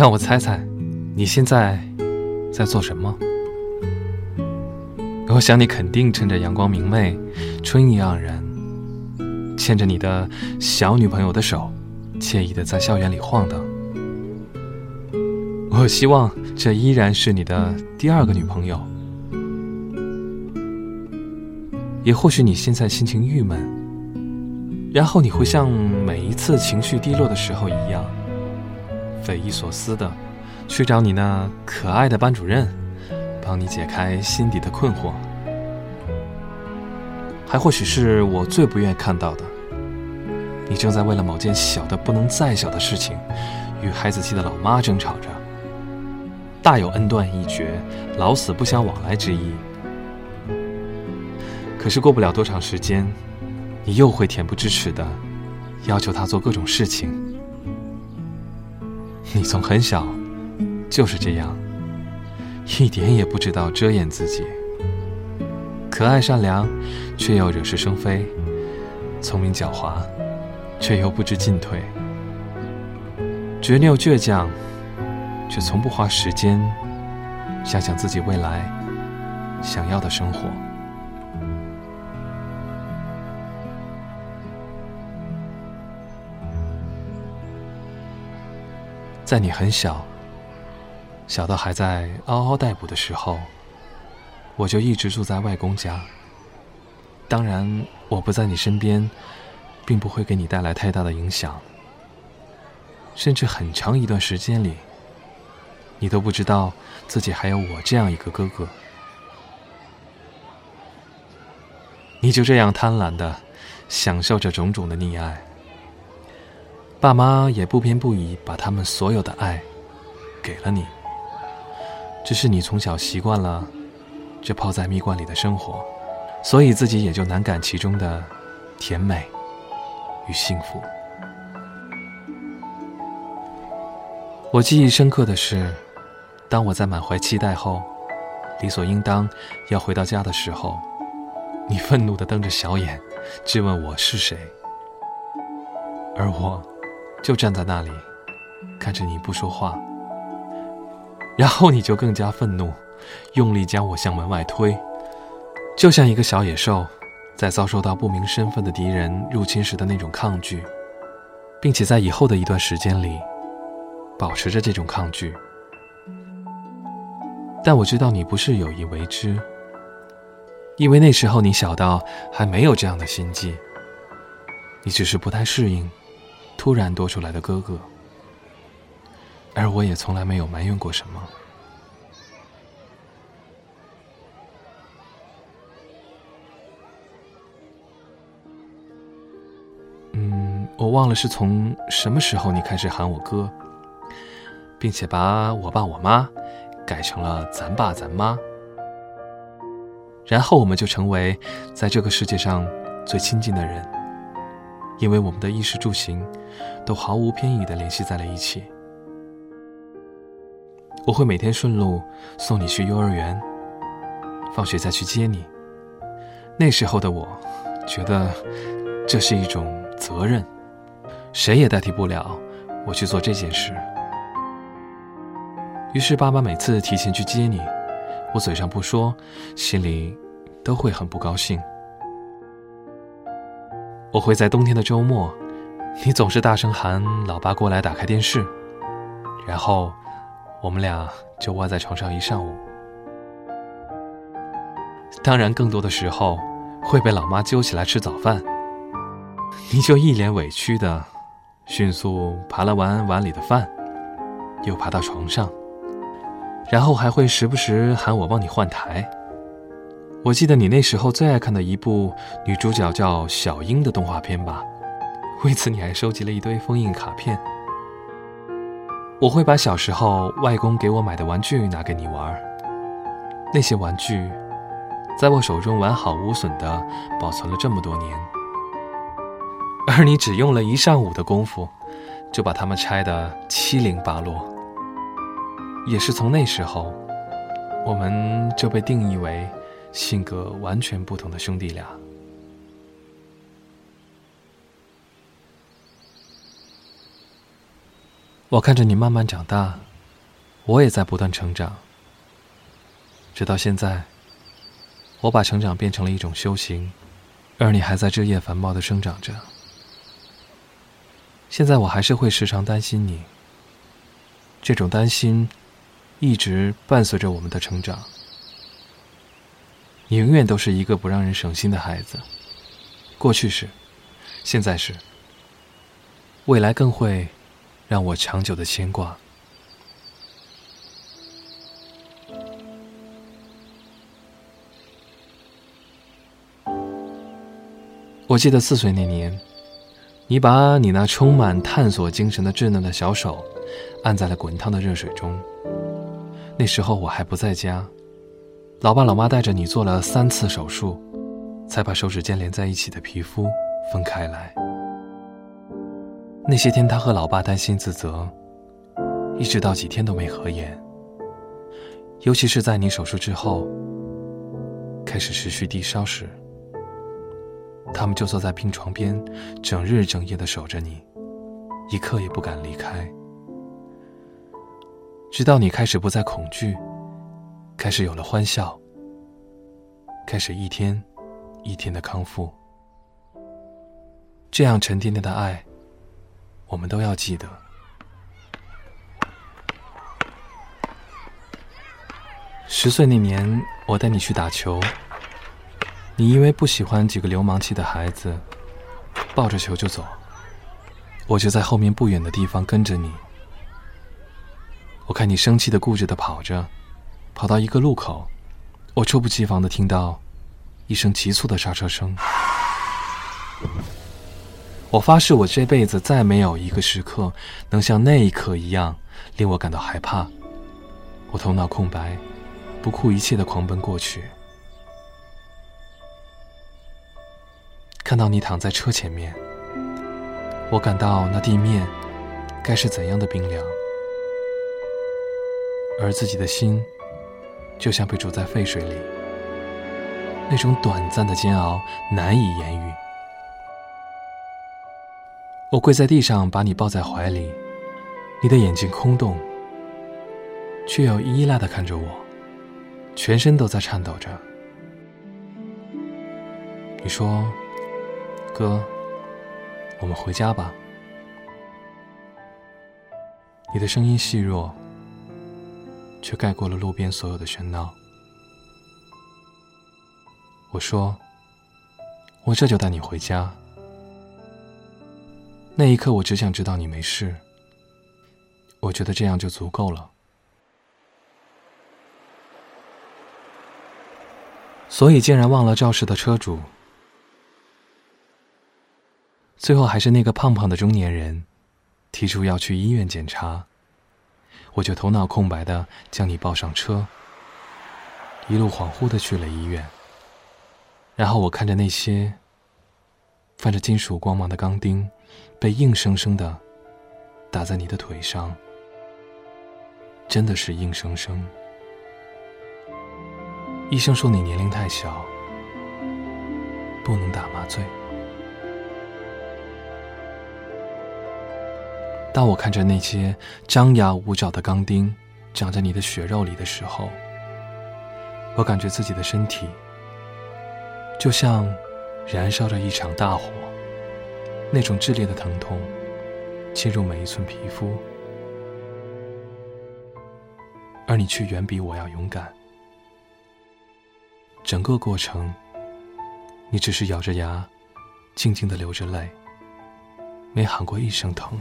让我猜猜，你现在在做什么？我想你肯定趁着阳光明媚、春意盎然，牵着你的小女朋友的手，惬意的在校园里晃荡。我希望这依然是你的第二个女朋友。也或许你现在心情郁闷，然后你会像每一次情绪低落的时候一样，匪夷所思的去找你那可爱的班主任，帮你解开心底的困惑。还或许是我最不愿看到的，你正在为了某件小的不能再小的事情，与孩子气的老妈争吵着，大有恩断义绝、老死不相往来之意。可是过不了多长时间，你又会恬不知耻的要求他做各种事情。你从很小就是这样，一点也不知道遮掩自己，可爱善良，却又惹是生非；聪明狡猾，却又不知进退；执拗倔强，却从不花时间想想自己未来想要的生活。在你很小，小到还在嗷嗷待哺的时候，我就一直住在外公家。当然，我不在你身边，并不会给你带来太大的影响。甚至很长一段时间里，你都不知道自己还有我这样一个哥哥。你就这样贪婪的享受着种种的溺爱。爸妈也不偏不倚，把他们所有的爱给了你。只是你从小习惯了这泡在蜜罐里的生活，所以自己也就难感其中的甜美与幸福。我记忆深刻的是，当我在满怀期待后，理所应当要回到家的时候，你愤怒的瞪着小眼，质问我是谁，而我。就站在那里，看着你不说话，然后你就更加愤怒，用力将我向门外推，就像一个小野兽，在遭受到不明身份的敌人入侵时的那种抗拒，并且在以后的一段时间里，保持着这种抗拒。但我知道你不是有意为之，因为那时候你小到还没有这样的心计，你只是不太适应。突然多出来的哥哥，而我也从来没有埋怨过什么。嗯，我忘了是从什么时候你开始喊我哥，并且把我爸我妈改成了咱爸咱妈，然后我们就成为在这个世界上最亲近的人。因为我们的衣食住行都毫无偏倚的联系在了一起，我会每天顺路送你去幼儿园，放学再去接你。那时候的我，觉得这是一种责任，谁也代替不了我去做这件事。于是爸妈每次提前去接你，我嘴上不说，心里都会很不高兴。我会在冬天的周末，你总是大声喊“老爸过来打开电视”，然后我们俩就窝在床上一上午。当然，更多的时候会被老妈揪起来吃早饭，你就一脸委屈的迅速扒了完碗里的饭，又爬到床上，然后还会时不时喊我帮你换台。我记得你那时候最爱看的一部女主角叫小樱的动画片吧？为此你还收集了一堆封印卡片。我会把小时候外公给我买的玩具拿给你玩，那些玩具在我手中完好无损的保存了这么多年，而你只用了一上午的功夫就把它们拆得七零八落。也是从那时候，我们就被定义为。性格完全不同的兄弟俩，我看着你慢慢长大，我也在不断成长，直到现在，我把成长变成了一种修行，而你还在枝叶繁茂的生长着。现在我还是会时常担心你，这种担心一直伴随着我们的成长。你永远都是一个不让人省心的孩子，过去是，现在是，未来更会让我长久的牵挂。我记得四岁那年。你把你那充满探索精神的稚嫩的小手，按在了滚烫的热水中。那时候我还不在家，老爸老妈带着你做了三次手术，才把手指间连在一起的皮肤分开来。那些天，他和老爸担心自责，一直到几天都没合眼。尤其是在你手术之后，开始持续低烧时。他们就坐在病床边，整日整夜的守着你，一刻也不敢离开。直到你开始不再恐惧，开始有了欢笑，开始一天一天的康复。这样沉甸甸的爱，我们都要记得。十岁那年，我带你去打球。你因为不喜欢几个流氓气的孩子，抱着球就走，我就在后面不远的地方跟着你。我看你生气的、固执的跑着，跑到一个路口，我猝不及防的听到一声急促的刹车声。我发誓，我这辈子再没有一个时刻能像那一刻一样令我感到害怕。我头脑空白，不顾一切的狂奔过去。看到你躺在车前面，我感到那地面该是怎样的冰凉，而自己的心就像被煮在沸水里，那种短暂的煎熬难以言喻。我跪在地上，把你抱在怀里，你的眼睛空洞，却又依赖的看着我，全身都在颤抖着。你说。哥，我们回家吧。你的声音细弱，却盖过了路边所有的喧闹。我说：“我这就带你回家。”那一刻，我只想知道你没事。我觉得这样就足够了。所以，竟然忘了肇事的车主。最后还是那个胖胖的中年人提出要去医院检查，我就头脑空白的将你抱上车，一路恍惚的去了医院。然后我看着那些泛着金属光芒的钢钉被硬生生的打在你的腿上，真的是硬生生。医生说你年龄太小，不能打麻醉。当我看着那些张牙舞爪的钢钉长在你的血肉里的时候，我感觉自己的身体就像燃烧着一场大火，那种炽烈的疼痛侵入每一寸皮肤，而你却远比我要勇敢。整个过程，你只是咬着牙，静静的流着泪，没喊过一声疼。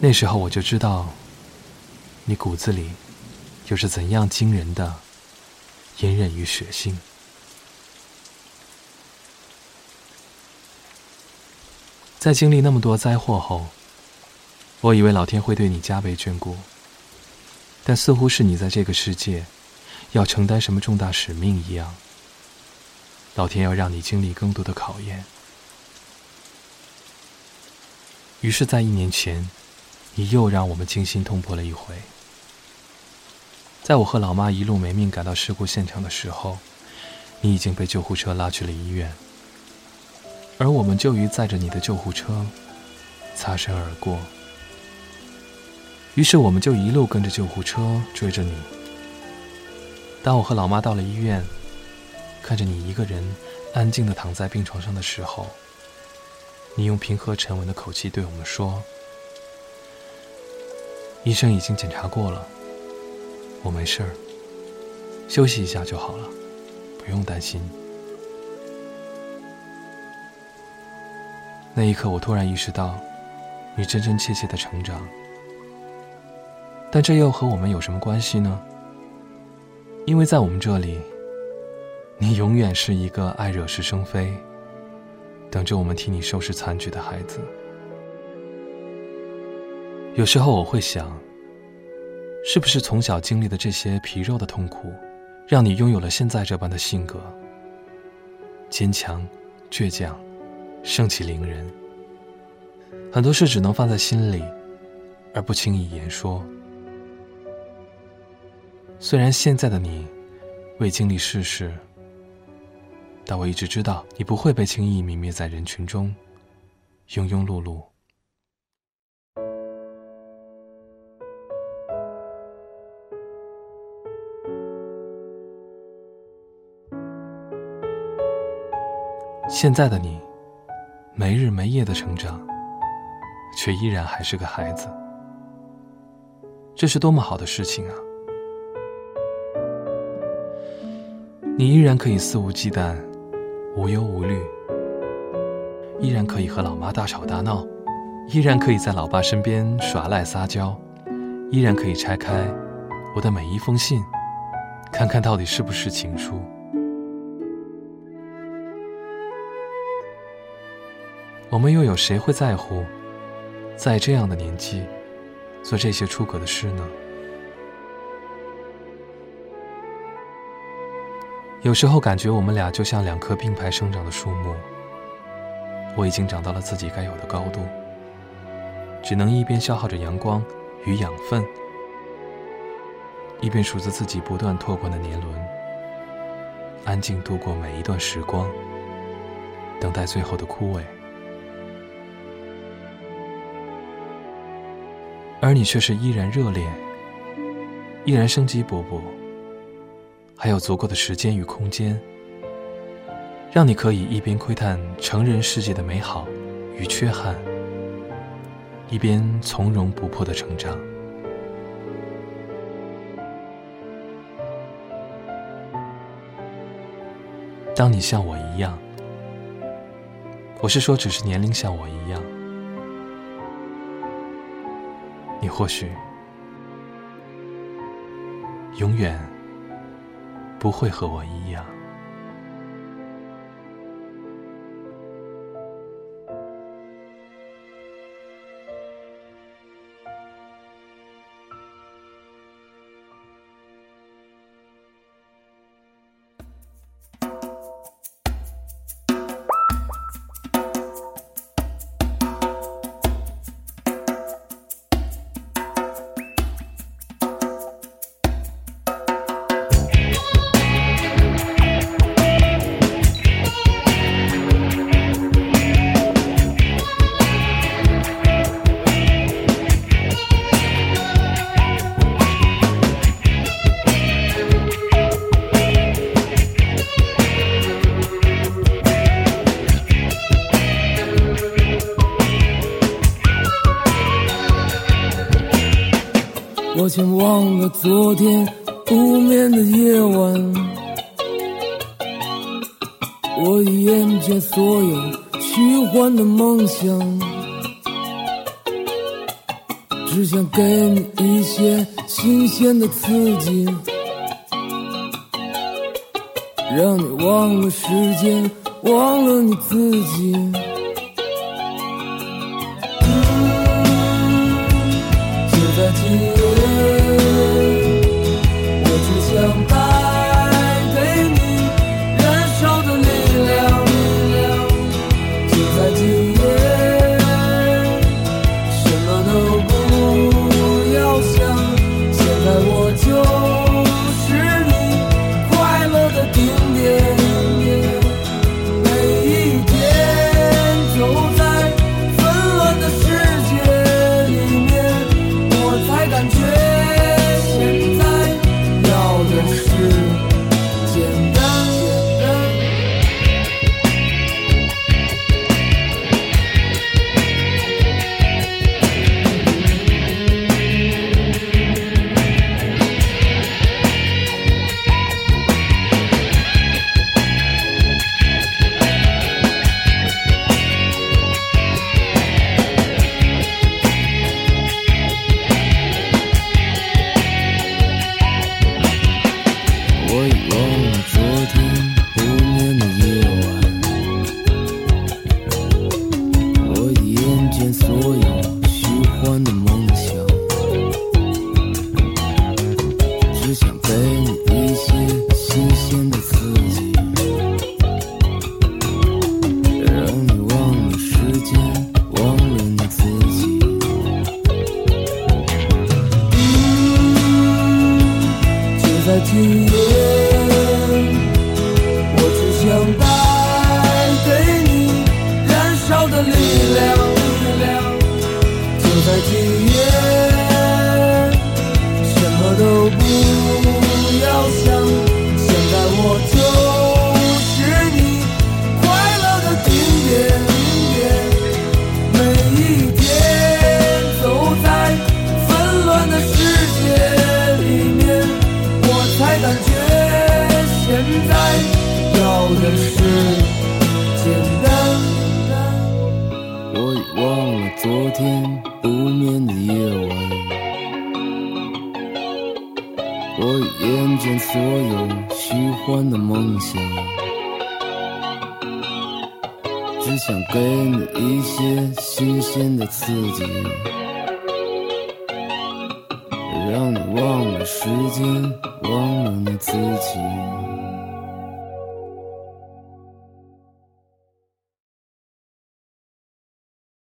那时候我就知道，你骨子里又是怎样惊人的隐忍与血性。在经历那么多灾祸后，我以为老天会对你加倍眷顾，但似乎是你在这个世界要承担什么重大使命一样，老天要让你经历更多的考验。于是，在一年前。你又让我们惊心动魄了一回。在我和老妈一路没命赶到事故现场的时候，你已经被救护车拉去了医院，而我们就于载着你的救护车擦身而过。于是我们就一路跟着救护车追着你。当我和老妈到了医院，看着你一个人安静的躺在病床上的时候，你用平和沉稳的口气对我们说：“医生已经检查过了，我没事儿，休息一下就好了，不用担心。”那一刻，我突然意识到，你真真切切的成长。但这又和我们有什么关系呢？因为在我们这里，你永远是一个爱惹是生非、等着我们替你收拾残局的孩子。有时候我会想，是不是从小经历的这些皮肉的痛苦，让你拥有了现在这般的性格，坚强、倔强、盛气凌人，很多事只能放在心里，而不轻易言说。虽然现在的你未经历世事，但我一直知道你不会被轻易泯灭在人群中，庸庸碌碌。现在的你没日没夜的成长，却依然还是个孩子，这是多么好的事情啊！你依然可以肆无忌惮、无忧无虑，依然可以和老妈大吵大闹，依然可以在老爸身边耍赖撒娇，依然可以拆开我的每一封信，看看到底是不是情书。我们又有谁会在乎，在这样的年纪做这些出格的事呢？有时候感觉我们俩就像两棵并排生长的树木。我已经长到了自己该有的高度，只能一边消耗着阳光与养分，一边数着自己不断拓宽的年轮，安静度过每一段时光，等待最后的枯萎。而你却是依然热烈，依然生机勃勃。还有足够的时间与空间，让你可以一边窥探成人世界的美好与缺憾，一边从容不迫的成长。当你像我一样，我是说，只是年龄像我一样，你或许永远。不会和我一样。我全忘了昨天不眠的夜晚，我已厌倦所有虚幻的梦想，只想给你一些新鲜的刺激，让你忘了时间，忘了你自己。昨天不眠的夜晚，我厌倦所有虚幻的梦想，只想给你一些新鲜的刺激，让你忘了时间，忘了你自己。